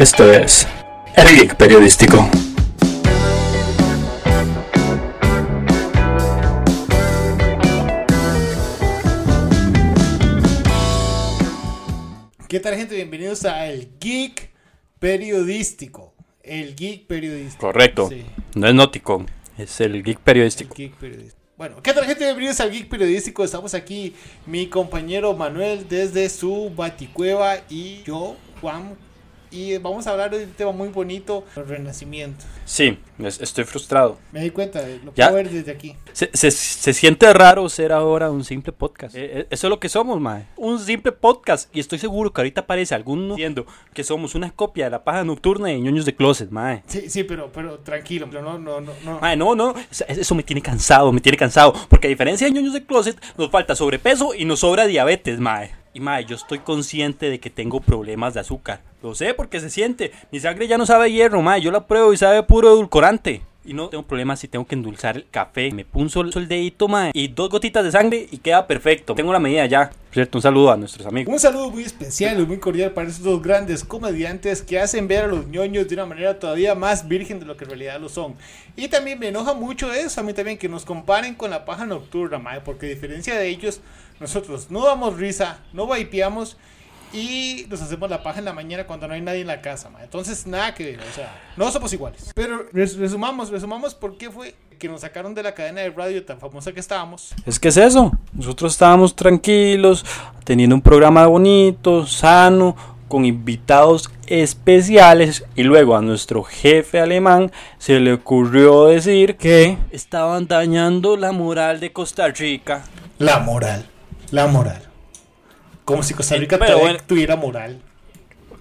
Esto es El Geek Periodístico. ¿Qué tal gente? Bienvenidos a El Geek Periodístico. El Geek Periodístico. Correcto. Sí, No es nótico, es el Geek el Periodístico. Geek Periodístico. Bueno, ¿qué tal gente? Bienvenidos al Geek Periodístico. Estamos aquí, mi compañero Manuel desde su baticueva y yo, Juan. Y vamos a hablar de un tema muy bonito, el renacimiento. Sí, es- estoy frustrado. Me di cuenta, lo Ya. puedo ver desde aquí. Se, se- se siente raro ser ahora un simple podcast. Eh, eh, eso es lo que somos, mae. Un simple podcast. Y estoy seguro que ahorita aparece alguno diciendo que somos una copia de la paja nocturna de ñoños de closet, mae. Sí, sí, pero, pero tranquilo, pero no, no, no, no. Mae, no, no, eso- eso me tiene cansado, me tiene cansado. Porque a diferencia de ñoños de closet, nos falta sobrepeso y nos sobra diabetes, mae. Y mae, yo estoy consciente de que tengo problemas de azúcar. Lo sé porque se siente. Mi sangre ya no sabe hierro, mae. Yo la pruebo y sabe puro edulcorante. Y no tengo problemas si tengo que endulzar el café. Me punzo el dedito, mae. Y dos gotitas de sangre y queda perfecto. Tengo la medida ya. Cierto, un saludo a nuestros amigos. Un saludo muy especial y muy cordial para estos dos grandes comediantes que hacen ver a los ñoños de una manera todavía más virgen de lo que en realidad lo son. Y también me enoja mucho eso, a mí también, que nos comparen con la paja nocturna, mae, porque a diferencia de ellos, nosotros no damos risa, no vapeamos y nos hacemos la paja en la mañana cuando no hay nadie en la casa. Entonces, nada que ver, o sea, no somos iguales. Pero res- resumamos, resumamos por qué fue que nos sacaron de la cadena de radio tan famosa que estábamos. Es que es eso. Nosotros estábamos tranquilos, teniendo un programa bonito, sano, con invitados especiales. Y luego a nuestro jefe alemán se le ocurrió decir que estaban dañando la moral de Costa Rica. La moral, la moral. Como si Costa Rica todavía bueno. tuviera moral.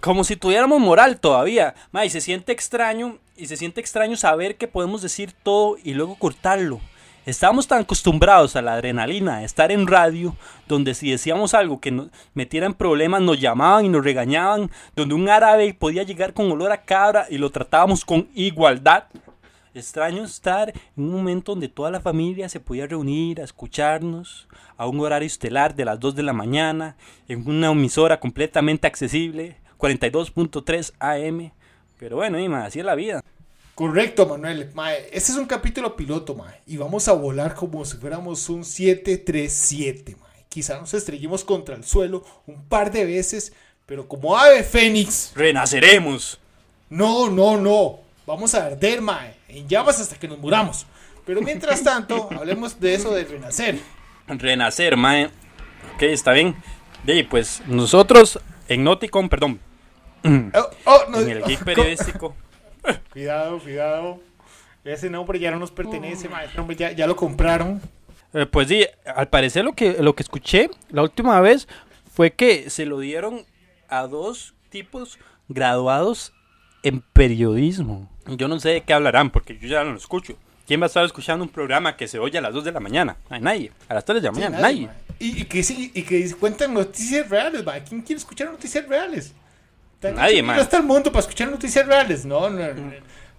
Como si tuviéramos moral todavía. Ma, y se siente extraño. Y se siente extraño saber que podemos decir todo y luego cortarlo. Estábamos tan acostumbrados a la adrenalina de estar en radio, donde si decíamos algo que nos metiera en problemas, nos llamaban y nos regañaban, donde un árabe podía llegar con olor a cabra y lo tratábamos con igualdad. Extraño estar en un momento donde toda la familia se podía reunir a escucharnos a un horario estelar de las 2 de la mañana, en una emisora completamente accesible, 42.3 AM. Pero bueno, y, ma, así es la vida. Correcto, Manuel. Mae, este es un capítulo piloto, mae. Y vamos a volar como si fuéramos un 737, mae. Quizá nos estrellemos contra el suelo un par de veces, pero como ave fénix. Renaceremos. No, no, no. Vamos a arder, mae. En llamas hasta que nos muramos. Pero mientras tanto, hablemos de eso de renacer. Renacer, mae. Ok, está bien. Y pues nosotros en Nauticom, perdón, Oh, oh, no, en el geek periodístico. Cuidado, cuidado. Ese nombre ya no nos pertenece, mae. Ese nombre ya, ya lo compraron. Eh, pues sí, al parecer lo que, lo que escuché la última vez fue que se lo dieron a dos tipos graduados en periodismo. Yo no sé de qué hablarán porque yo ya no lo escucho. ¿Quién va a estar escuchando un programa que se oye a las 2 de la mañana? No hay nadie. A las 3 de la Sí, mañana, nadie, nadie. Y, y que sí, y que cuentan noticias reales. ¿Quién quiere escuchar noticias reales? Nadie, chiquito mae. está el mundo para escuchar noticias reales. No, no, no.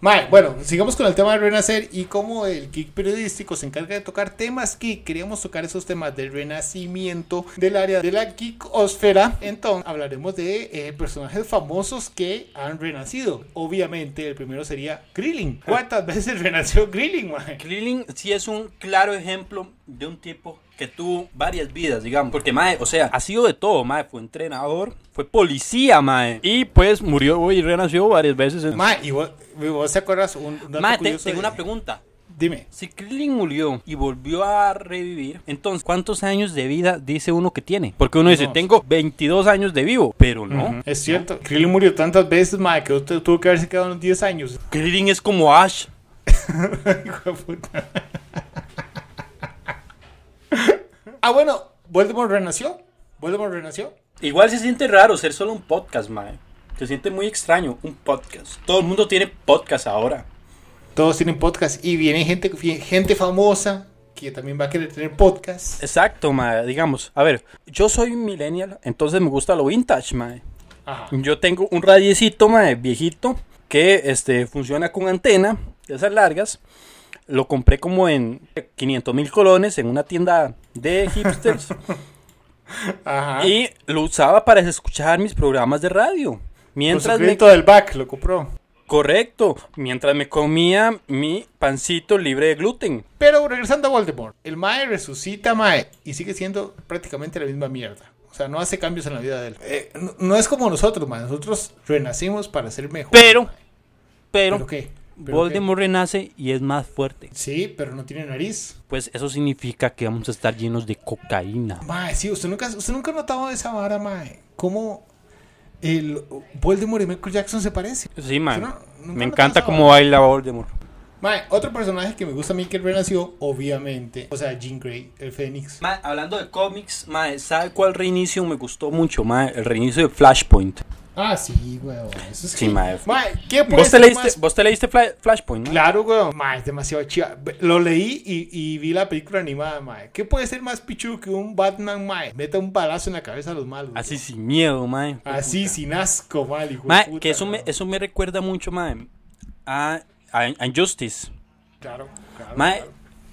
Mae, bueno, sigamos con el tema de renacer y cómo el geek periodístico se encarga de tocar temas que queríamos tocar esos temas del renacimiento del área de la geekosfera. Entonces hablaremos de eh, personajes famosos que han renacido. Obviamente el primero sería Krillin. ¿Cuántas veces renació Krillin, mae? Krillin sí es un claro ejemplo de un tipo que tuvo varias vidas, digamos. Porque, mae, o sea, ha sido de todo, mae. Fue entrenador, fue policía, mae. Y pues murió y renació varias veces. en- Mae, y vos, vos te acuerdas un, dato Mae, te- tengo de- una pregunta. Dime. Si Krillin murió y volvió a revivir, entonces, ¿cuántos años de vida dice uno que tiene? Porque uno dice, No. tengo 22 años de vivo, pero no. Es cierto. Krillin murió tantas veces, mae, que tu- tuvo que haberse quedado unos 10 años. Krillin es como Ash. Hijo de puta. Ah, bueno, Voldemort renació. Voldemort renació. Igual se siente raro ser solo un podcast, mae. Se siente muy extraño, un podcast. Todo el mundo tiene podcast ahora. Todos tienen podcast y viene gente, gente famosa que también va a querer tener podcast. Exacto, mae. Digamos, a ver, yo soy un millennial, entonces me gusta lo vintage, mae. Ajá. Yo tengo un radiecito, mae, viejito, que este, funciona con antena, de esas largas. Lo compré como en 500 mil colones en una tienda de hipsters. Ajá. y lo usaba para escuchar mis programas de radio. Mientras me... del back lo compró. Correcto, mientras me comía mi pancito libre de gluten. Pero regresando a Voldemort, el Mae resucita a Mae y sigue siendo prácticamente la misma mierda. O sea, no hace cambios en la vida de él. Eh, no, no es como nosotros, Mae. Nosotros renacimos para ser mejor. Pero, mae. pero, ¿Pero qué? ¿Pero Voldemort renace y es más fuerte. Sí, pero no tiene nariz. Pues eso significa que vamos a estar llenos de cocaína. Mae, sí, usted nunca, usted nunca ha notado esa vara, Mae. ¿Cómo el Voldemort y Michael Jackson se parecen? Sí, no- nunca me encanta cómo baila Voldemort. Mae, otro personaje que me gusta a mí que renació, obviamente, o sea, Jean Grey, el Fénix. Ma, hablando de cómics, ma, ¿sabe cuál reinicio me gustó mucho? Ma? El reinicio de Flashpoint. Ah, sí, weón. Eso es Sí, que- mae. Mae, ¿qué puede ¿Vos te ser leíste, más vos te leíste Fla- Flashpoint, no? Claro, weón. Mae, es demasiado chiva. Lo leí y, y vi la película animada, mae. ¿Qué puede ser más pichu que un Batman, mae? Meta un balazo en la cabeza a los malos. Así weón. sin miedo, ma. Así, sin asco, mal, hijo de Ma, puta, que eso me, eso me recuerda mucho, ma, a, a, a Injustice. Claro, claro. Ma, claro.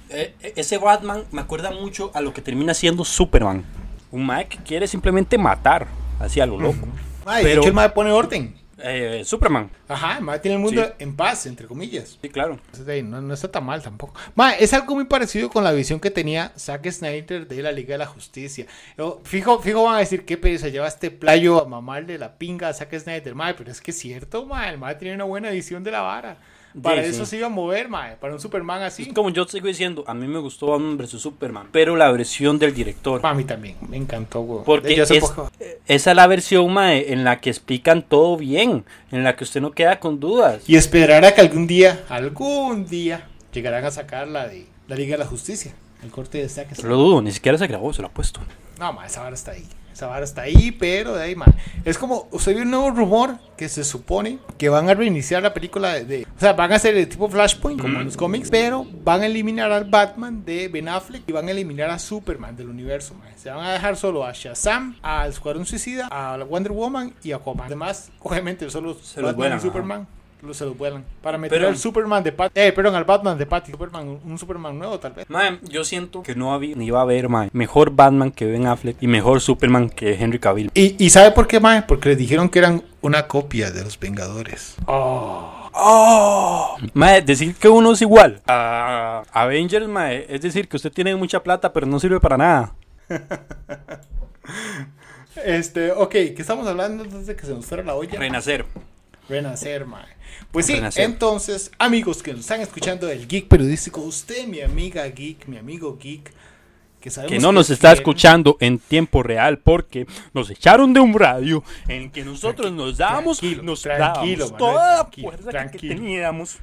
eh, eh, ese Batman me acuerda mucho a lo que termina siendo Superman. Un ma que quiere simplemente matar, así a lo loco. Mae, de pero- hecho, el mae pone orden. Eh, Superman, Ajá, el mae tiene el mundo Sí. en paz, entre comillas. sí, claro. Entonces, ahí, No, no está tan mal tampoco. Ma, es algo muy parecido con la visión que tenía Zack Snyder de la Liga de la Justicia. Yo, fijo, fijo van a decir qué pereza lleva este playo a mamarle la pinga a Zack Snyder. Ma, pero es que es cierto, ma, el ma tiene una buena visión de la vara. Para Sí, eso sí. se iba a mover, ma, para un Superman así. Es como yo sigo diciendo, a mí me gustó Batman vs Superman, pero la versión del director. Pa' mí también, me encantó, güey. Porque es- esa es la versión mae, en la que explican todo bien, en la que usted no queda con dudas. Y esperar a que algún día, algún día, llegarán a sacar la de la Liga de la Justicia. El corte de Snyder. Lo dudo, ni siquiera se grabó, se lo ha puesto. No, ma, esa vara está ahí. Esa vara está ahí, pero de ahí, ma. Es como, usted vio un nuevo rumor que se supone que van a reiniciar la película de. de- o sea, van a hacer el tipo Flashpoint, como en los cómics, pero van a eliminar al Batman de Ben Affleck y van a eliminar a Superman del universo, ma. Se van a dejar solo a Shazam, al Escuadrón Suicida, a Wonder Woman y a Aquaman. Además, obviamente, solo Se Batman y. Superman. Se los vuelan. Para meter Pero- al Superman de Pat. Eh, perdón, al Batman de Patty. Superman, un Superman nuevo, tal vez. Mae, yo siento que no había, ni va a haber mae, mejor Batman que Ben Affleck y mejor Superman que Henry Cavill. ¿Y, y sabe por qué, Mae? Porque les dijeron que eran una copia de los Vengadores. Mae, decir que uno es igual a Avengers, mae, es decir que usted tiene mucha plata pero no sirve para nada. Este, ok, ¿qué estamos hablando antes de que se nos fuera la olla? Renacer. Renacer, mae. Pues sí, Renacer. entonces, amigos que nos están escuchando del Geek Periodístico, usted, mi amiga Geek, mi amigo Geek, que sabemos Que no nos es está escuchando en tiempo real porque nos echaron de un radio en que nosotros nos dábamos, tranquilo, nos tranquilo, dábamos Manuel, toda la tranquilo, fuerza que- que tranquilo. teníamos.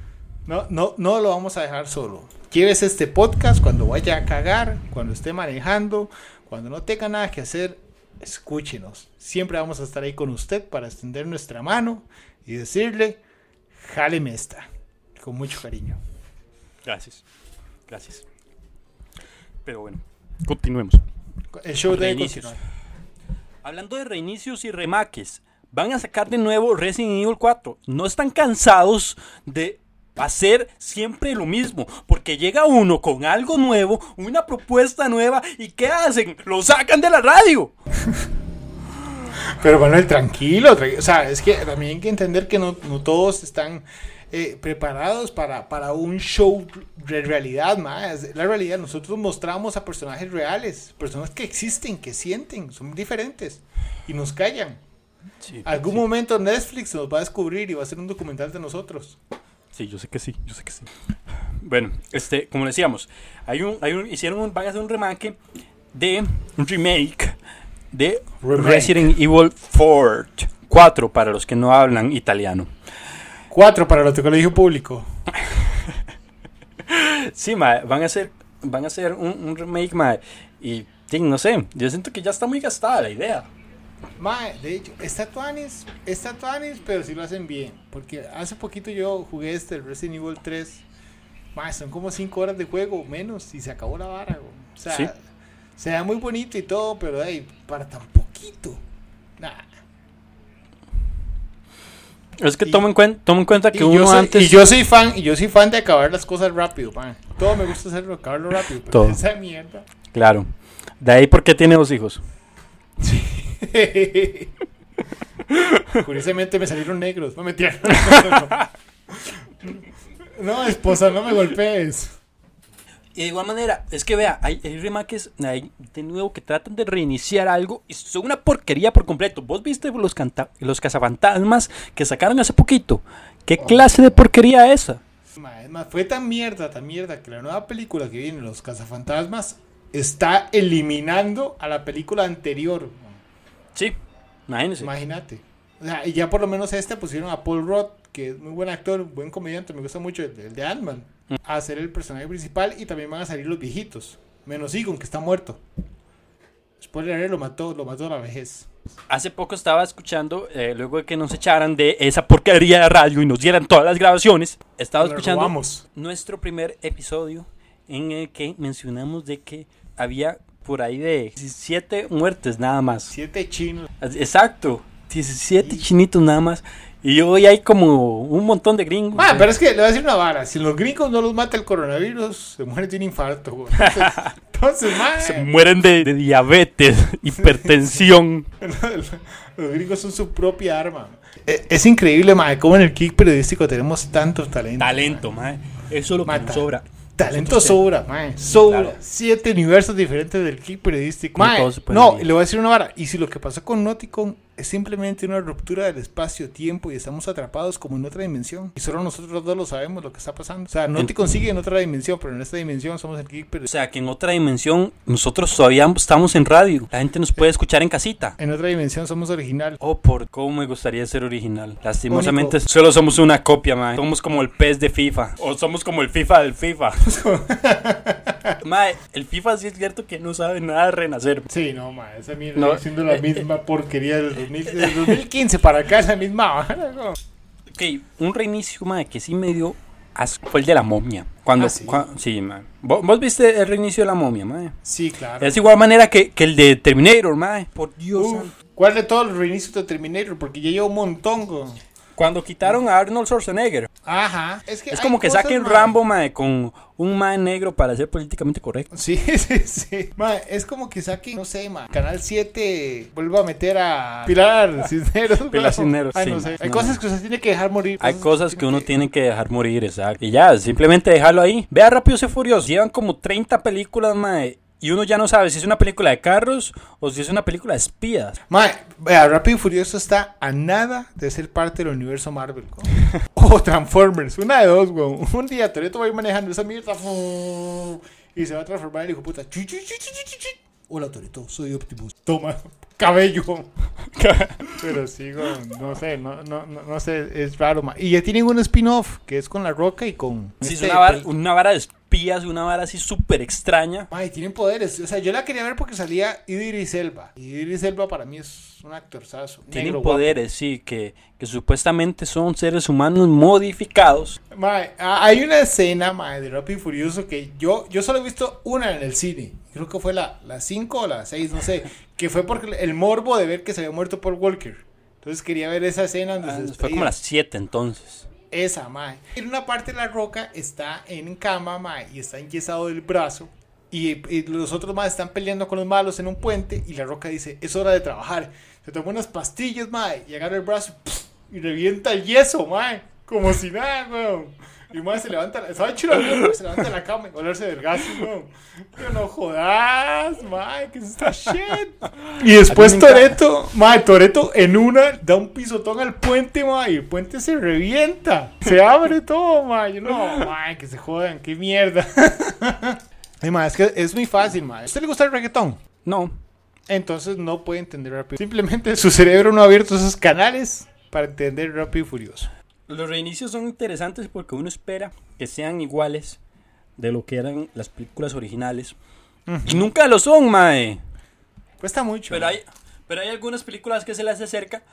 No, no, no lo vamos a dejar solo. Llévese este podcast cuando vaya a cagar, cuando esté manejando, cuando no tenga nada que hacer, escúchenos. Siempre vamos a estar ahí con usted para extender nuestra mano y decirle, jáleme esta, con mucho cariño. Gracias. Gracias. Pero bueno, continuemos. El show Reinicios. continuar. Hablando de reinicios y remaques, van a sacar de nuevo Resident Evil 4. No están cansados de hacer siempre lo mismo, porque llega uno con algo nuevo, una propuesta nueva, y ¿qué hacen? Lo sacan de la radio. Pero Manuel, tranquilo, tra- o sea, es que también hay que entender que no, no todos están eh, preparados para, para un show de realidad más. La realidad, nosotros mostramos a personajes reales, personas que existen, que sienten, son diferentes y nos callan. Sí, Algún momento Netflix nos va a descubrir y va a hacer un documental de nosotros. Sí, yo sé que sí, yo sé que sí. Bueno, este, como decíamos, hay un, hay un, hicieron un, van a hacer un remake de un remake de Remake. Resident Evil 4, 4 para los que no hablan italiano. Cuatro para los de colegio público. Sí, ma, van a hacer, van a hacer un, un remake, ma, y sí, no sé, yo siento que ya está muy gastada la idea. Mae, de hecho, está tuanis, está tuanis, pero si lo hacen bien. Porque hace poquito yo jugué este, el Resident Evil 3. Mae, son como 5 horas de juego, menos, y se acabó la vara. O sea, Sí. Se da muy bonito y todo, pero hey, para tan poquito. Nah. Es que toma en, toma en cuenta que uno soy, antes... y yo soy fan, y yo soy fan de acabar las cosas rápido, mae. Todo me gusta hacerlo, acabarlo rápido, pero Todo. esa mierda. Claro. De ahí porque tiene dos hijos. Curiosamente me salieron negros. No me metieron. No, esposa, no me golpees. Y de igual manera, es que vea, hay, hay remakes hay de nuevo que tratan de reiniciar algo y son una porquería por completo. ¿Vos viste los, canta los cazafantasmas que sacaron hace poquito? ¿Qué clase de porquería es esa? Es más, fue tan mierda, tan mierda que la nueva película que viene, Los Cazafantasmas, está eliminando a la película anterior. Sí, imagínese. Imagínate. O sea, y ya por lo menos a este pusieron a Paul Rudd, que es muy buen actor, buen comediante, me gusta mucho el, el de Ant-Man, a ser el personaje principal y también van a salir los viejitos. Menos Egon, que está muerto. Spoiler lo mató, lo mató a la vejez. Hace poco estaba escuchando, eh, luego de que nos echaran de esa porquería de radio y nos dieran todas las grabaciones, estaba escuchando robamos. nuestro primer episodio en el que mencionamos de que había por ahí de 17 muertes nada más. Siete chinos. Exacto, 17 chinitos nada más. Y hoy hay como un montón de gringos. Ah, eh. pero es que le voy a decir una vara. Si los gringos no los mata el coronavirus, se mueren de un infarto. güey. Entonces, entonces Se mueren de, de diabetes, hipertensión. los gringos son su propia arma. Eh, Es increíble, mae, cómo en el kick periodístico tenemos tanto talento. Talento, mae. Eso es lo que nos sobra. Talento Nosotros sobra, mae. Sobra. Claro. Siete universos diferentes del kick periodístico. Mae, no, le voy a decir una vara. Y si lo que pasó con Nauticon es simplemente una ruptura del espacio-tiempo y estamos atrapados como en otra dimensión. Y solo nosotros dos lo sabemos lo que está pasando. O sea, Nauticon sigue en otra dimensión, pero en esta dimensión somos el kick O periodístico. sea, que en otra dimensión nosotros todavía estamos en radio. La gente nos puede escuchar en casita. En otra dimensión somos original. Oh, por cómo me gustaría ser original. Lastimosamente solo somos una copia, mae. Somos como el pez de FIFA. O somos como el FIFA del FIFA. mae, el FIFA sí es cierto que no sabe nada de renacer. Sí, no, ma, esa mierda No, siendo la eh, misma porquería del, 2000 del 2015 para acá, es la misma no. Ok, un reinicio, mae, que sí me dio asco fue el de la momia. Cuando, Ah, ¿sí? cua- sí, mae. ¿Vos, vos viste el reinicio de la momia, mae? Sí, claro. Es igual manera que, que el de Terminator, mae. Por Dios Uf. ¿Cuál de todos los reinicios de Terminator? Porque ya lleva un montón. go. Cuando quitaron a Arnold Schwarzenegger. Ajá. Es, que Es como que saquen. Rambo, mae, con un mae negro para ser políticamente correcto. Sí, sí, sí. Ma, es como que saquen, no sé, ma, Canal 7 vuelva a meter a Pilar Cisneros. Pilar. Cisneros, Ay, sí, no sé. Hay no. cosas que usted tiene que dejar morir. Hay cosas que uno tiene que dejar morir, exacto. Y ya, simplemente dejarlo ahí. Vea Rápidos y Furiosos. Llevan como 30 películas, mae. Y uno ya no sabe si es una película de carros o si es una película de espías. Ma, vea, Rápido y Furioso está a nada de ser parte del universo Marvel. o Transformers, una de dos, güey. Un día Toreto va a ir manejando esa mierda y se va a transformar en hijo puta. Hola Toreto, soy Optimus. Toma, cabello. Pero sí, güey, no sé, no, no, no, no sé, es raro. ma. Y ya tienen un spin-off que es con La Roca y con... Sí, es este una vara, una vara de espías, una vara así súper extraña. Ay, tienen poderes. O sea, yo la quería ver porque salía Idris Elba. Idris Elba para mí es un actorzazo. Tienen negro, guapo. poderes, sí, que, que supuestamente son seres humanos modificados. Mae, hay una escena, mae, de Rápido y Furioso que yo, yo solo he visto una en el cine. Creo que fue la 5 o la 6, no sé. Que fue porque el morbo de ver que se había muerto Paul Walker. Entonces quería ver esa escena donde Ah, se fue como las 7 entonces. Esa, mae. En una parte la roca está en cama, mae, y está enyesado del brazo. Y, los otros más están peleando con los malos en un puente. Y la roca dice: Es hora de trabajar. Se toma unas pastillas, mae, y agarra el brazo y revienta el yeso, mae. Como si nada, weón. Y mae se levanta, la mierda, se levanta la cama y olerse del gas, weón. Pero no jodas, mae, que es esta shit. Y después. Toreto, mae, Toreto en una da un pisotón al puente, mae, y el puente se revienta. Se abre todo, mae. Yo, no, mae, que se jodan, qué mierda. Ay, mae, es que es muy fácil, mae. ¿A usted le gusta el reggaetón? No, Entonces no puede entender rápido. Simplemente su cerebro no ha abierto esos canales para entender rápido y furioso. Los reinicios son interesantes porque uno espera que sean iguales de lo que eran las películas originales. Y nunca lo son, mae. Cuesta mucho. Pero hay, pero hay algunas películas que se les acerca,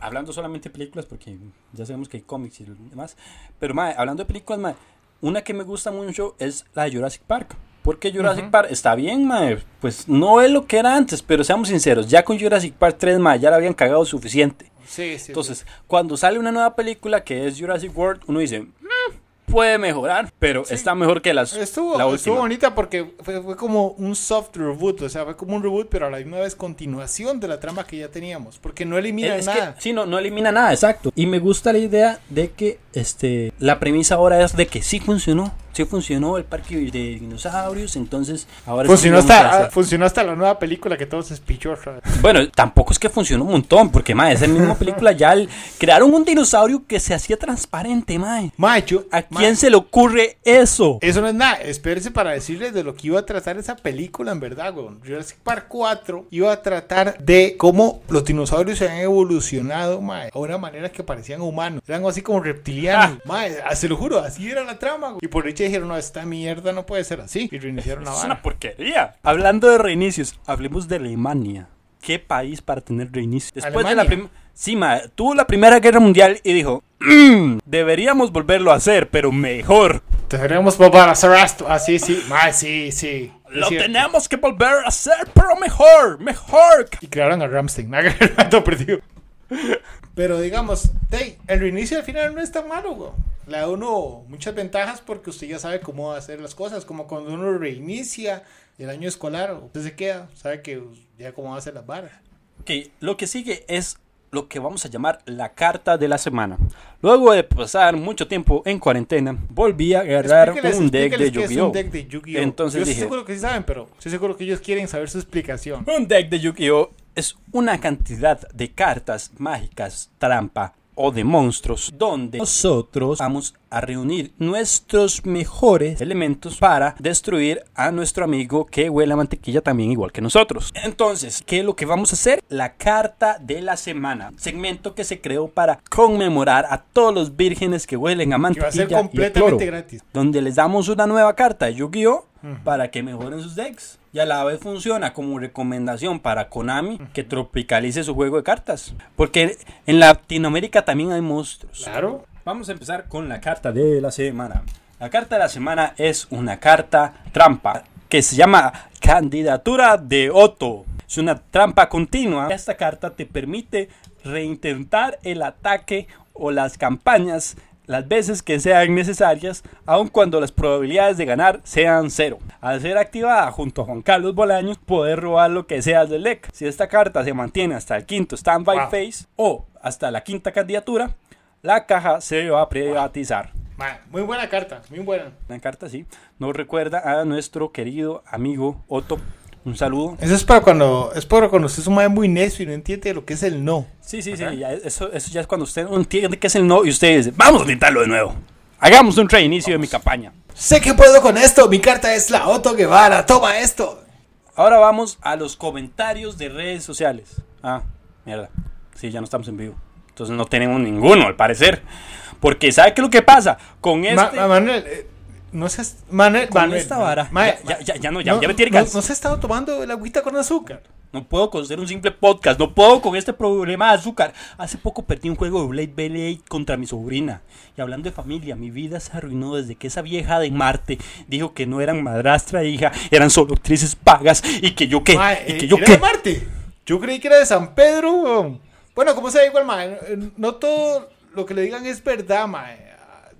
hablando solamente de películas, porque ya sabemos que hay cómics y demás. Pero, mae, hablando de películas, mae, una que me gusta mucho es la de Jurassic Park. Porque Jurassic. Park está bien, mae. Pues no es lo que era antes, pero seamos sinceros, ya con Jurassic Park 3, mae, ya la habían cagado suficiente. Sí, sí. Entonces, cuando sale una nueva película que es Jurassic World, uno dice, "Mm, puede mejorar, pero está mejor que las, Estuvo, la estuvo última. bonita porque fue, fue como un soft reboot, o sea, fue como un reboot, pero a la misma vez continuación de la trama que ya teníamos, porque no elimina Es nada. que, sí, no, no elimina nada, exacto. Y me gusta la idea de que este la premisa ahora es de que sí funcionó. Sí funcionó el parque de dinosaurios, entonces ahora Funcionó hasta, hacer- funcionó hasta la nueva película que todos es pichorra. Bueno, tampoco es que funcionó un montón, porque mae, esa misma película ya el- crearon un dinosaurio que se hacía transparente, mae. Macho, ¿A quién se le ocurre eso? Eso no es nada, espérense para decirles de lo que iba a tratar esa película en verdad, weón. Jurassic Park 4 iba a tratar de cómo los dinosaurios se han evolucionado, mae, a una manera que parecían humanos. Eran así como reptilianos. Mae, ah, se lo juro, así era la trama, güey. Y por dicha dijeron, no, esta mierda no puede ser así. Y reiniciaron la Es una porquería. Hablando de reinicios, hablemos de Alemania. ¿Qué país para tener reinicio? Después de la Alemania. primera... Sí, ma, tuvo la Primera Guerra Mundial y dijo, "Mm, deberíamos volverlo a hacer, pero mejor. Tendríamos para hacer esto. Ah, sí, sí, mae, sí, sí. Lo cierto. tenemos que volver a hacer, pero mejor, mejor. Y crearon a Ramstein. Nada perdido. Pero digamos, hey, el reinicio al final no es tan malo, güey. Le da uno muchas ventajas porque usted ya sabe cómo hacer las cosas. Como cuando uno reinicia el año escolar, usted se queda, sabe que ya cómo hacer las varas. Ok, lo que sigue es lo que vamos a llamar la carta de la semana. Luego de pasar mucho tiempo en cuarentena, volví a agarrar Explíqueles- un deck de Yu-Gi-Oh! un deck de Yu-Gi-Oh! Entonces Yo dije, seguro que sí saben, pero estoy seguro que ellos quieren saber su explicación. Un deck de Yu-Gi-Oh! Es una cantidad de cartas mágicas, trampa o de monstruos donde nosotros vamos a reunir nuestros mejores elementos para destruir a nuestro amigo que huele a mantequilla también igual que nosotros. Entonces, ¿qué es lo que vamos a hacer? La carta de la semana, segmento que se creó para conmemorar a todos los vírgenes que huelen a Que va a mantequilla ser y cloro completamente gratis. donde les damos una nueva carta de Yu-Gi-Oh! Para que mejoren sus decks. Y a la vez funciona como recomendación para Konami que tropicalice su juego de cartas. Porque en Latinoamérica también hay monstruos. Claro. Vamos a empezar con la carta de la semana. La carta de la semana es una carta trampa que se llama Candidatura de Otto. Es una trampa continua. Esta carta te permite reintentar el ataque o las campañas las veces que sean necesarias, aun cuando las probabilidades de ganar sean cero. Al ser activada junto a Juan Carlos Bolaños, poder robar lo que sea del deck. Si esta carta se mantiene hasta el quinto standby Wow. phase o hasta la quinta candidatura, la caja se va a privatizar. Muy buena carta, muy buena. Una carta así nos recuerda a nuestro querido amigo Otto. Un saludo. Eso es para cuando, es para cuando usted es un madre muy necio y no entiende lo que es el no. Sí, sí, sí. ya eso, eso ya es cuando usted no entiende qué es el no y usted dice, vamos a intentarlo de nuevo. Hagamos un reinicio de mi campaña. Sé que puedo con esto, mi carta es la Otto Guevara, toma esto. Ahora vamos a los comentarios de redes sociales. Ah, mierda. Sí, ya no estamos en vivo. Entonces no tenemos ninguno, al parecer. Porque ¿sabe qué es lo que pasa? Con este... Ma- Manuel, eh, no seas, Manuel, Manuel, esta vara. ya, ya, ya, ya no, ya, ya me tiene no, no se ha estado tomando el agüita con azúcar. No puedo con ser un simple podcast, no puedo con este problema de azúcar. Hace poco perdí un juego de Blade Blade contra mi sobrina. Y hablando de familia, mi vida se arruinó desde que esa vieja de Marte dijo que no eran madrastra e hija, eran solo actrices pagas y que yo qué, y eh, que yo era qué. de Marte. Yo creí que era de San Pedro. Bueno, como sea igual, ma, eh, no todo lo que le digan es verdad, ma. Eh,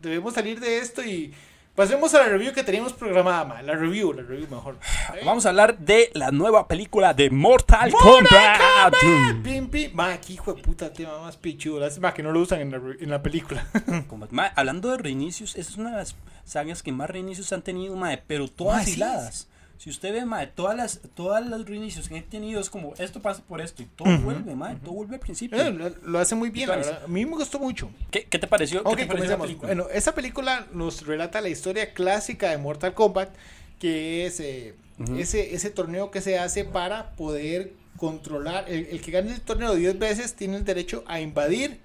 Debemos salir de esto y pasemos a la review que teníamos programada, ma. La review, la review mejor. ¿Eh? Vamos a hablar de la nueva película de Mortal, ¡Mortal Kombat. Kombat! Pim, pim. Ma, qué hijo de puta tema más pichudo. Lástima que no lo usan en la, en la película. Ma, hablando de reinicios, esa es una de las sagas que más reinicios han tenido, mae, pero todas Ma, sí. Si usted ve, mae, todas las, todas los reinicios que han tenido es como esto pasa por esto y todo vuelve, mae, todo vuelve al principio. Eh, lo, lo hace muy bien, la Entonces- verdad. A mí me gustó mucho. ¿Qué, qué te pareció? ¿Qué Ok, te pareció película? Bueno, esa película nos relata la historia clásica de Mortal Kombat, que es eh, ese, ese torneo que se hace para poder controlar. El, el que gane el torneo 10 veces tiene el derecho a invadir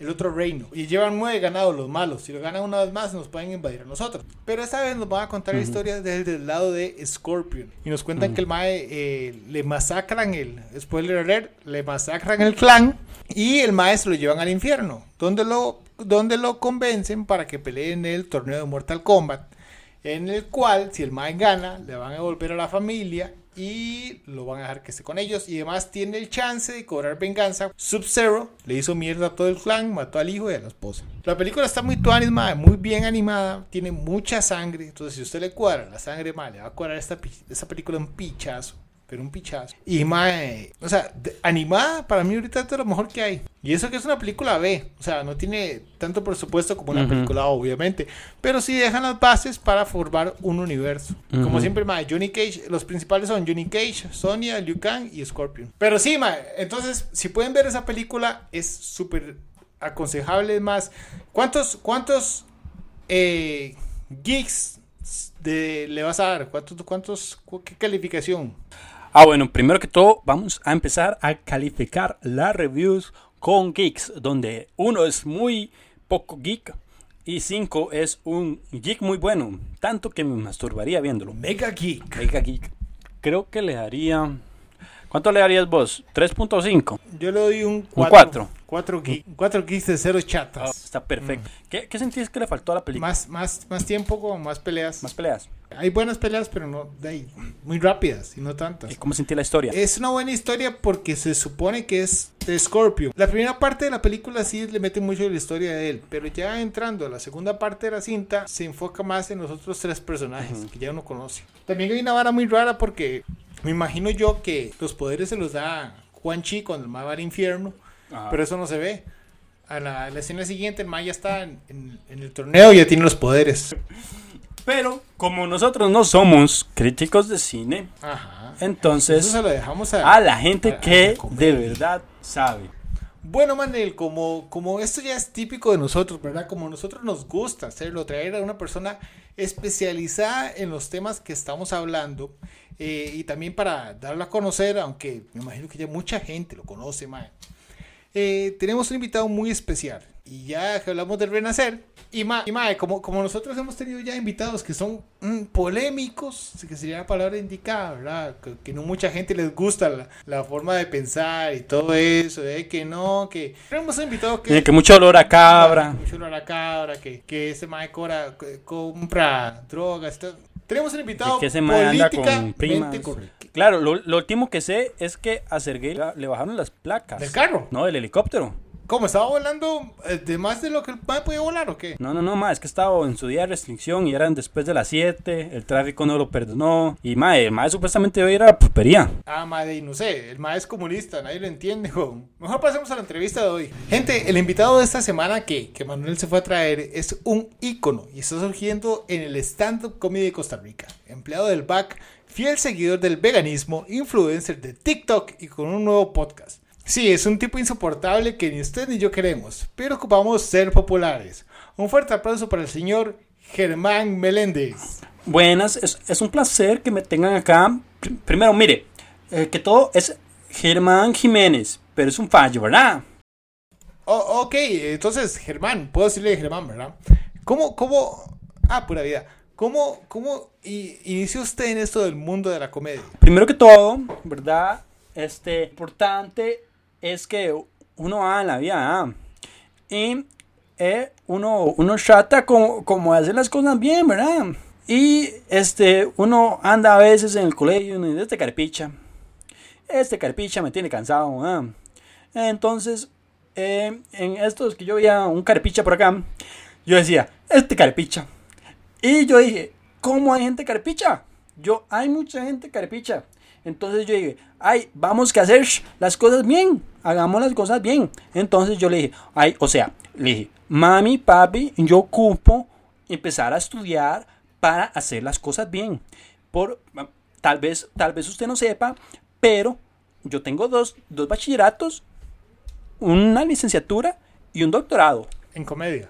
el otro reino. Y llevan nueve ganados los malos. Si lo ganan una vez más, nos pueden invadir a nosotros. Pero esta vez nos van a contar la historia desde el lado de Scorpion. Y nos cuentan que el Mae eh, le masacran el. Spoiler alert, le masacran el clan. Y el Mae se lo llevan al infierno. Donde lo, donde lo convencen para que peleen el torneo de Mortal Kombat. En el cual, si el Mae gana, le van a devolver a la familia y lo van a dejar que esté con ellos. Y además tiene el chance de cobrar venganza. Sub-Zero le hizo mierda a todo el clan, mató al hijo y a la esposa. La película está muy tuanis, muy bien animada, tiene mucha sangre. Entonces, si usted le cuadra la sangre, mal, le va a cuadrar esta, esta película un pichazo pero un pichazo. Y mae, o sea, animada para mí ahorita es lo mejor que hay. Y eso que es una película B, o sea, no tiene tanto presupuesto como una película A, obviamente, pero sí dejan las bases para formar un universo. Como siempre, mae, Johnny Cage, los principales son Johnny Cage, Sonya, Liu Kang y Scorpion. Pero sí, mae, entonces, si pueden ver esa película, es súper aconsejable. Más, ¿cuántos, cuántos eh, geeks de, le vas a dar? ¿Cuántos, cuántos, qué calificación? Ah, bueno, primero que todo vamos a empezar a calificar las reviews con geeks, donde uno es muy poco geek y cinco es un geek muy bueno, tanto que me masturbaría viéndolo. Mega geek. Mega geek. Creo que le daría ¿Cuánto le darías vos? ¿3.5? Yo le doy un 4. 4 4 geeks de cero chatas. Oh, está perfecto. Mm. ¿Qué, ¿Qué sentís que le faltó a la película? Más, más, más tiempo, con más peleas. Más peleas. Hay buenas peleas, pero no de ahí, muy rápidas y no tantas. ¿Y cómo sentí la historia? Es una buena historia porque se supone que es de Scorpio. La primera parte de la película sí le mete mucho de la historia de él, pero ya entrando a la segunda parte de la cinta se enfoca más en los otros tres personajes que ya uno conoce. También hay una vara muy rara porque me imagino yo que los poderes se los da Juan Chi cuando el va al infierno, pero eso no se ve. A la, escena siguiente, el Maya ya está en, el torneo y ya tiene los poderes. Pero como nosotros no somos críticos de cine, entonces eso se lo dejamos a, la gente que de verdad sabe. Bueno, Manel, como, como esto ya es típico de nosotros, ¿verdad? Como nosotros nos gusta hacerlo, traer a una persona especializada en los temas que estamos hablando eh, y también para darlo a conocer, aunque me imagino que ya mucha gente lo conoce, mae. Eh, tenemos un invitado muy especial. Y ya que hablamos del renacer, y mae, y como, como nosotros hemos tenido ya invitados que son mm, polémicos, que sería la palabra indicada, ¿verdad? Que, no mucha gente les gusta la, forma de pensar y todo eso, de que no, que tenemos un invitado que... que mucho olor a cabra. Mucho olor a cabra, que, que ese mae cora, compra drogas, todo. Tenemos un invitado que se anda con primas. Claro, lo, último que sé es que a Sergei le bajaron las placas. ¿Del carro? No, del helicóptero. ¿Cómo? ¿Estaba volando eh, de más de lo que el padre podía volar o qué? No, no, no, ma, es que estaba en su día de restricción y eran después de las 7, el tráfico no lo perdonó y ma, el ma supuestamente iba a ir a la pupería. Ah, madre, no sé, el ma es comunista, nadie lo entiende, Mejor pasemos a la entrevista de hoy. Gente, el invitado de esta semana que, que Manuel se fue a traer es un ícono y está surgiendo en el stand-up comedy de Costa Rica. Empleado del BAC, fiel seguidor del veganismo, influencer de TikTok y con un nuevo podcast. Sí, es un tipo insoportable que ni usted ni yo queremos, pero ocupamos ser populares. Un fuerte aplauso para el señor Germán Meléndez. Buenas, es, un placer que me tengan acá. Primero, mire, eh, que todo es Germán Jiménez, pero es un fallo, ¿verdad? Oh, ok, entonces Germán, puedo decirle Germán, ¿verdad? ¿Cómo, cómo, ah, pura vida, cómo, cómo inició usted en esto del mundo de la comedia? Primero que todo, ¿verdad? Este, importante es que uno va en la vida y eh, uno, uno trata como, como hacer las cosas bien, ¿verdad? Y este, uno anda a veces en el colegio y dice, este carpicha, este carpicha me tiene cansado. Entonces, eh, en estos que yo veía un carpicha por acá, yo decía, este carpicha. Y yo dije, ¿cómo hay gente carpicha? Yo, hay mucha gente carpicha. Entonces yo dije, ay, vamos a hacer las cosas bien, hagamos las cosas bien. Entonces yo le dije, ay, o sea, le dije, mami, papi, yo ocupo empezar a estudiar para hacer las cosas bien. Por, tal vez, tal vez usted no sepa, pero yo tengo dos, dos bachilleratos, una licenciatura y un doctorado. En comedia.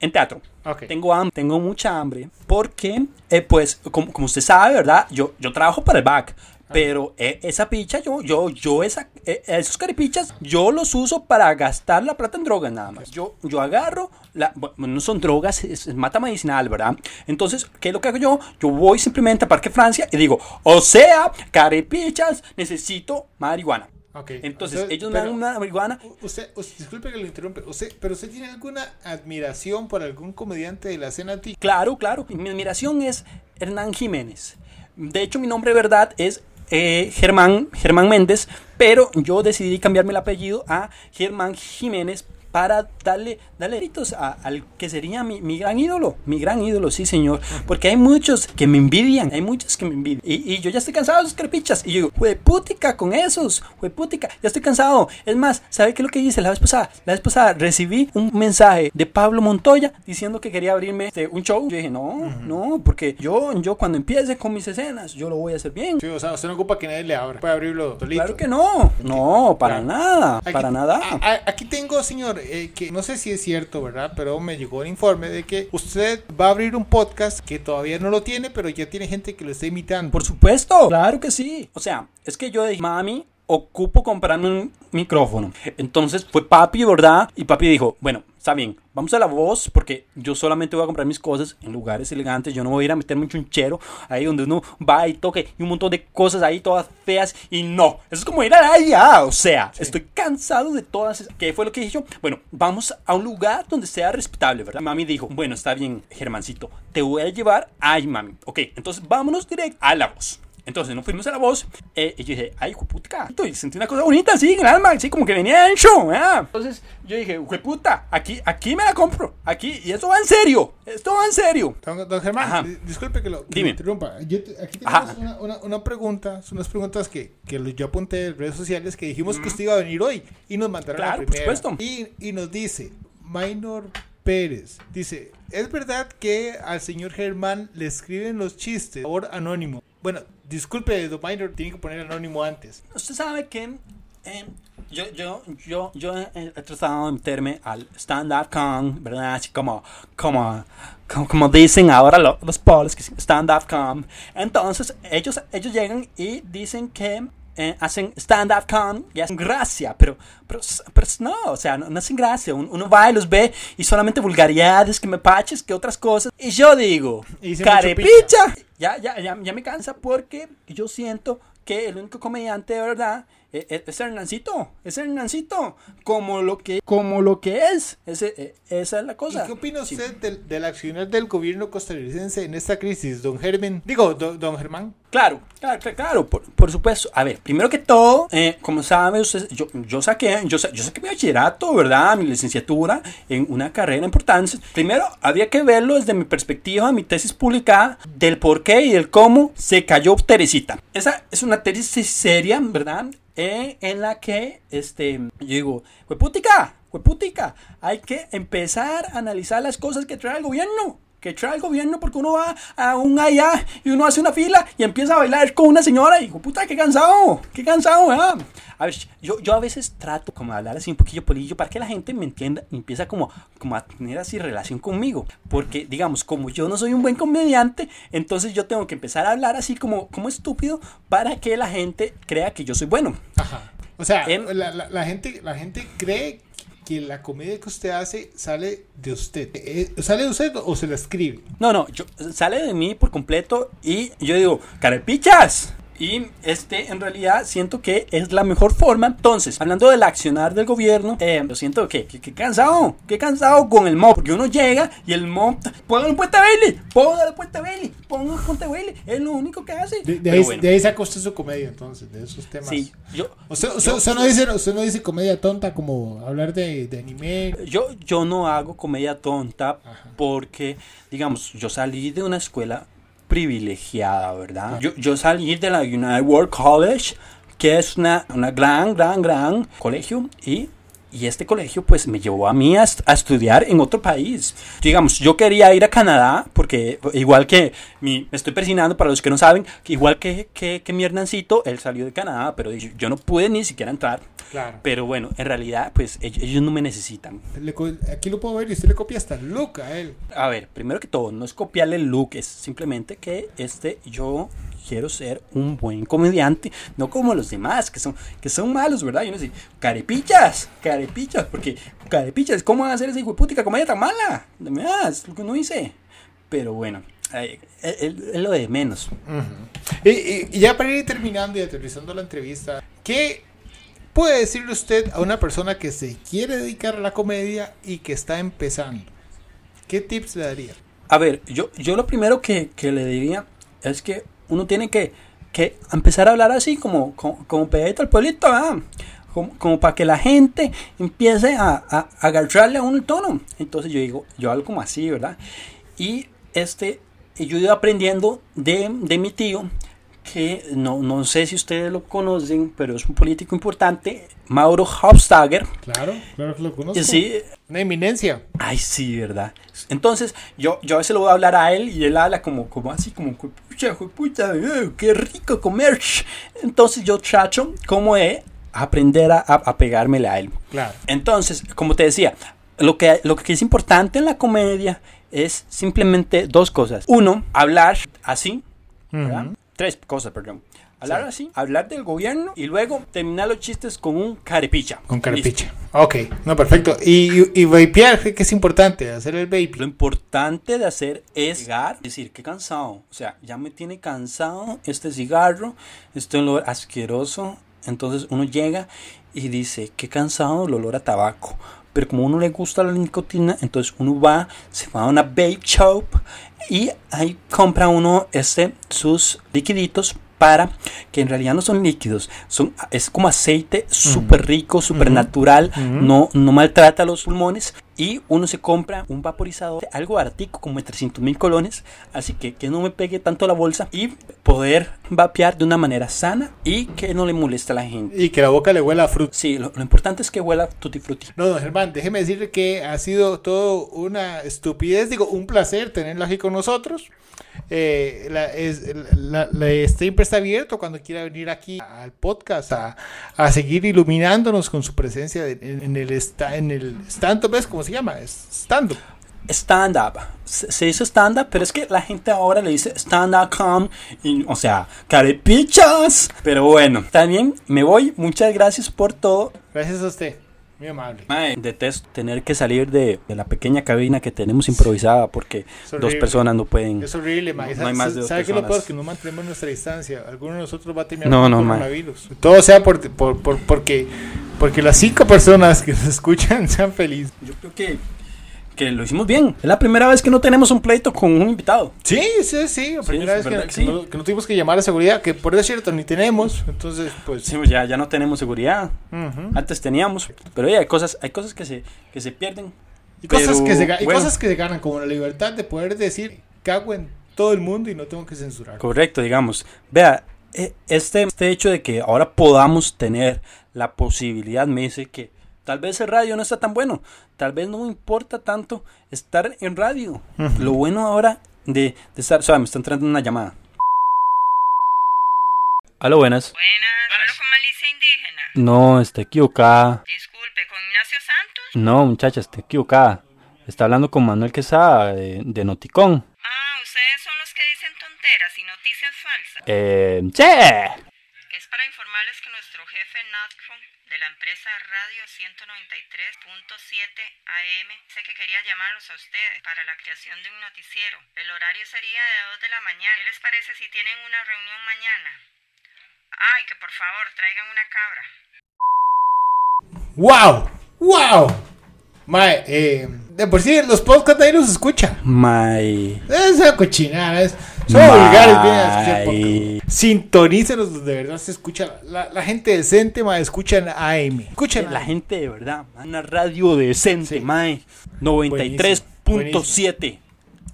En teatro. Tengo hambre, tengo mucha hambre. Porque, eh, pues, como, como, usted sabe, ¿verdad? Yo, yo trabajo para el BAC. Pero eh, esa picha, yo, yo, yo, esa, eh, esos caripichas, yo los uso para gastar la plata en drogas nada más. Yo, yo agarro, la, bueno, no son drogas, es, mata medicinal, ¿verdad? Entonces, ¿qué es lo que hago yo? Yo voy simplemente a Parque Francia y digo, o sea, caripichas, necesito marihuana. Okay. Entonces, ellos me dan una marihuana. Usted, disculpe que lo interrumpe, usted, pero usted tiene alguna admiración por algún comediante de la escena Claro, claro. Mi admiración es Hernán Jiménez. De hecho, mi nombre de verdad es eh, Germán, Germán Méndez, pero yo decidí cambiarme el apellido a Germán Jiménez para darle, darle gritos al que sería mi, mi, gran ídolo, mi gran ídolo, sí señor, porque hay muchos que me envidian, hay muchos que me envidian, y, y yo ya estoy cansado de esos crepichas, y yo digo, huepútica con esos, huepútica, ya estoy cansado, es más, ¿sabe qué es lo que hice la vez pasada? La vez pasada recibí un mensaje de Pablo Montoya diciendo que quería abrirme este, un show, yo dije, no, uh -huh. no, porque yo, yo cuando empiece con mis escenas, yo lo voy a hacer bien. Sí, o sea, usted no ocupa que nadie le abra, puede abrirlo solito. Claro que no, no, para claro. nada, aquí, para nada. A, a, aquí tengo, señor, eh, que no sé si es cierto, ¿verdad? Pero me llegó el informe de que usted va a abrir un podcast que todavía no lo tiene, pero ya tiene gente que lo está imitando. Por supuesto, claro que sí. O sea, es que yo dije, mami, ocupo comprarme un micrófono. Entonces fue papi, ¿verdad? Y papi dijo, bueno, está bien, vamos a la voz porque yo solamente voy a comprar mis cosas en lugares elegantes. Yo no voy a ir a meterme un chunchero ahí donde uno va y toque y un montón de cosas ahí todas feas. Y no, eso es como ir allá. O sea, sí. estoy cansado de todas. Esas. ¿Qué fue lo que dije yo? Bueno, vamos a un lugar donde sea respetable, ¿verdad? Mami dijo, bueno, está bien, Germancito, te voy a llevar. Ay, mami. Ok, entonces vámonos directo a la voz. Entonces nos fuimos a la voz eh, y yo dije, ay, puta, y sentí una cosa bonita así en el alma, así como que venía ancho. ¿eh? Entonces yo dije, puta, aquí, aquí me la compro, aquí, y esto va en serio, esto va en serio. Don, don Germán, Ajá. disculpe que lo, que Dime. interrumpa. Yo te, aquí tenemos una, una, una, pregunta, son unas preguntas que, que yo apunté en redes sociales que dijimos mm. que usted iba a venir hoy y nos mandaron claro, la primera. Por supuesto. Y, y nos dice, Minor Pérez, dice, ¿es verdad que al señor Germán le escriben los chistes por anónimo? Bueno, disculpe, Don Minor, tiene que poner anónimo antes. Usted sabe que eh, yo, yo, yo, yo he, he, tratado de meterme al stand.com, ¿verdad? Así como, como, como, como dicen ahora los, los polos, que stand.com. Entonces, ellos, ellos llegan y dicen que eh, hacen stand-up con y hacen gracia, pero, pero, pero no, o sea, no, no hacen gracia. Uno, uno, va y los ve y solamente vulgaridades, que me paches, que otras cosas. Y yo digo, carepicha, ya, ya, ya, ya me cansa porque yo siento que el único comediante de verdad es, es Hernancito, es Hernancito, como lo que, como lo que es, Ese, esa es la cosa. ¿Y qué opina usted sí. del, del, accionar del gobierno costarricense en esta crisis, don Germán? Digo, don, don Germán. Claro, claro, claro, por, por, supuesto. A ver, primero que todo, eh, como sabe usted, yo, yo saqué, yo, yo saqué mi bachillerato, ¿verdad? Mi licenciatura en una carrera importante. Primero, había que verlo desde mi perspectiva, mi tesis publicada, del por qué y del cómo se cayó Teresita. Esa es una tesis seria, ¿verdad? Eh, en la que, este, yo digo, hueputica, hueputica, hay que empezar a analizar las cosas que trae el gobierno que trae el gobierno porque uno va a un allá y uno hace una fila y empieza a bailar con una señora y digo, puta, qué cansado, qué cansado, ¿verdad? A ver, yo, yo a veces trato como de hablar así un poquillo polillo para que la gente me entienda y empieza como, como a tener así relación conmigo. Porque, digamos, como yo no soy un buen comediante, entonces yo tengo que empezar a hablar así como, como estúpido para que la gente crea que yo soy bueno. Ajá. O sea, en, la, la, la, gente, la gente cree que la comedia que usted hace sale de usted. Eh, ¿Sale de usted o se la escribe? No, no, yo, sale de mí por completo y yo digo, carepichas. Y este, en realidad, siento que es la mejor forma. Entonces, hablando del accionar del gobierno, eh, yo siento que, que, que, cansado, que cansado con el mob. Porque uno llega y el mob, pongan un puente Bailey, pongan un puente Bailey, pongan un puente Bailey. Es lo único que hace. De, de ahí, bueno. de ahí saca usted su comedia, entonces, de esos temas. Sí, yo. Usted, usted, usted no, dice, usted no dice comedia tonta como hablar de, de anime. Yo, yo no hago comedia tonta Ajá. porque, digamos, yo salí de una escuela privilegiada, ¿verdad? Yo, yo salí de la United World College, que es una, una gran, gran, gran colegio y y este colegio pues me llevó a mí a, a, estudiar en otro país. Digamos, yo quería ir a Canadá porque igual que mi, me estoy persinando para los que no saben, igual que, que, que mi Hernancito, él salió de Canadá, pero yo no pude ni siquiera entrar. Claro. Pero bueno, en realidad pues ellos, ellos no me necesitan. Le, aquí lo puedo ver y usted le copia hasta el look a él. A ver, primero que todo, no es copiarle el look, es simplemente que este yo quiero ser un buen comediante, no como los demás, que son, que son malos, ¿verdad? Y uno dice, carepichas, carepichas, porque carepichas, ¿cómo van a hacer esa hijo putica comedia tan mala? Es lo que uno dice. Pero bueno, es, lo de menos. Uh -huh. y, y, ya para ir terminando y aterrizando la entrevista, ¿qué puede decirle usted a una persona que se quiere dedicar a la comedia y que está empezando? ¿Qué tips le daría? A ver, yo, yo lo primero que, que le diría es que uno tiene que, que empezar a hablar así, como, como, como pegadito al pueblito, ¿verdad? Como, como para que la gente empiece a, a, a agarrarle a uno el tono. Entonces yo digo, yo hablo como así, ¿verdad? Y este, yo he ido aprendiendo de, de mi tío, que no, no sé si ustedes lo conocen, pero es un político importante, Mauro Hofstadter. Claro, claro que lo conozco. Sí, Una eminencia. Ay, sí, ¿verdad? Entonces, yo, yo a veces le voy a hablar a él y él habla como, como así, como, pucha, pucha, eh, qué rico comer. Entonces, yo trato como de aprender a, a, pegármele a él. Claro. Entonces, como te decía, lo que, lo que es importante en la comedia es simplemente dos cosas. Uno, hablar así. Tres cosas, perdón. Hablar Sí. así, hablar del gobierno y luego terminar los chistes con un carepicha. Con Listo. carpicha. Ok, no, perfecto. Y, y, y vapear, ¿qué es importante? Hacer el vape. Lo importante de hacer es llegar, decir, qué cansado. O sea, ya me tiene cansado este cigarro, este olor asqueroso. Entonces uno llega y dice, qué cansado el olor a tabaco. Pero como a uno le gusta la nicotina, entonces uno va, se va a una vape shop y ahí compra uno este, sus liquiditos para que en realidad no son líquidos, son, es como aceite súper rico, súper natural, no, no maltrata los pulmones y uno se compra un vaporizador, algo artico como de 300 mil colones, así que que no me pegue tanto la bolsa y poder vapear de una manera sana y que no le moleste a la gente. Y que la boca le huela a fruta. Sí, lo, lo importante es que huela tutti frutti. No, don Germán, déjeme decirle que ha sido todo una estupidez, digo, un placer tenerlo aquí con nosotros. Eh, la, es, la, la- siempre está abierto cuando quiera venir aquí al podcast a, a seguir iluminándonos con su presencia de- en, en el esta- en el stand-up, ¿ves cómo se llama? Stand-up. Stand up. Se, se dice stand up, pero es que la gente ahora le dice stand up com, y, o sea, carepichas. Pero bueno, también me voy. Muchas gracias por todo. Gracias a usted, muy amable. Mae, detesto tener que salir de, de la pequeña cabina que tenemos improvisada porque dos personas no pueden. Es horrible, ma. No hay más de dos ¿Sabe qué es lo peor? personas. Que no mantenemos nuestra distancia. Alguno de nosotros va a terminar No, con no, coronavirus. Todo sea por, por, por- porque, porque las cinco personas que nos escuchan sean felices. Yo creo que, que lo hicimos bien. Es la primera vez que no tenemos un pleito con un invitado. Sí, sí, sí. La primera vez que, sí. no, que no tuvimos que llamar a seguridad, que por eso es cierto, ni tenemos. Entonces, pues. Sí, pues ya, ya no tenemos seguridad. Antes teníamos. Pero hay cosas, hay cosas que se, que se pierden. Y, cosas que se, ga- y bueno. cosas que se ganan, como la libertad de poder decir, cago en todo el mundo y no tengo que censurar. Correcto, digamos. Vea, e- este, este hecho de que ahora podamos tener la posibilidad me dice que tal vez el radio no está tan bueno. Tal vez no me importa tanto estar en radio. Ujú. Lo bueno ahora de, de estar... O sea, me está entrando una llamada. Aló, buenas. Buenas, hablo con Malicia Indígena. No, está equivocada. Disculpe, ¿con Ignacio Santos? No, muchacha, está equivocada. Está hablando con Manuel Quesada de, de Noticón. Ah, ustedes son los que dicen tonteras y noticias falsas. Eh, sí. Es para informarles que nuestro jefe Natco la empresa Radio 193.7 AM dice que quería llamarlos a ustedes para la creación de un noticiero. El horario sería de 2 de la mañana. ¿Qué les parece si tienen una reunión mañana? Ay, que por favor traigan una cabra. ¡Wow! ¡Wow! Mae, eh, de por sí, los podcasts nadie los escucha. My... Es una cochinada, es, son Mae. vulgares, vienen a. Sintonícenos donde de verdad se escucha. La, la gente decente, mae, escuchan AM. Escuchan La AM. gente de verdad, una radio decente, Sí. mae. 93.7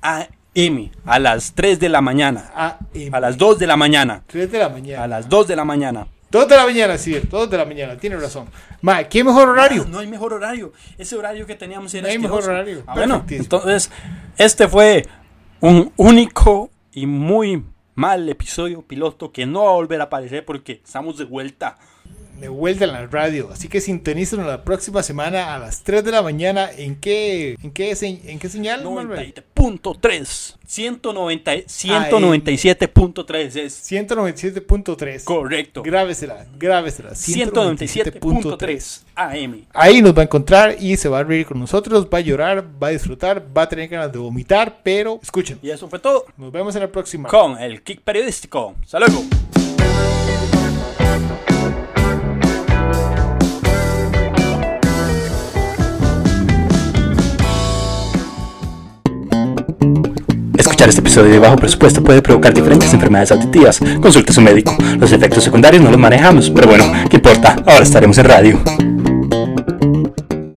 AM a las 3 de la mañana. AM. A las 2 de la mañana. 3 de la A mañana. las 2 de la mañana. 2 de la mañana, sí, 2 de la mañana, tiene razón. Mae, ¿qué mejor horario? No hay mejor horario. Ese horario que teníamos era No hay mejor horario. Ah, bueno, entonces, este fue un único y muy mal episodio piloto que no va a volver a aparecer porque estamos de vuelta. De vuelta en la radio. Así que sintonícenos la próxima semana a las 3 de la mañana. ¿En qué, en qué, en qué señal, Manuel? 97.3. 190 197.3 es 197.3. correcto. Grábesela, grábesela. 197.3 AM. Ahí nos va a encontrar y se va a reír con nosotros, va a llorar, va a disfrutar, va a tener ganas de vomitar, pero escuchen. Y eso fue todo Nos vemos en la próxima. con el kick periodístico. Hasta luego. Escuchar este episodio de bajo presupuesto puede provocar diferentes enfermedades auditivas. Consulte a su médico. Los efectos secundarios no los manejamos, pero bueno, ¿qué importa? Ahora estaremos en radio.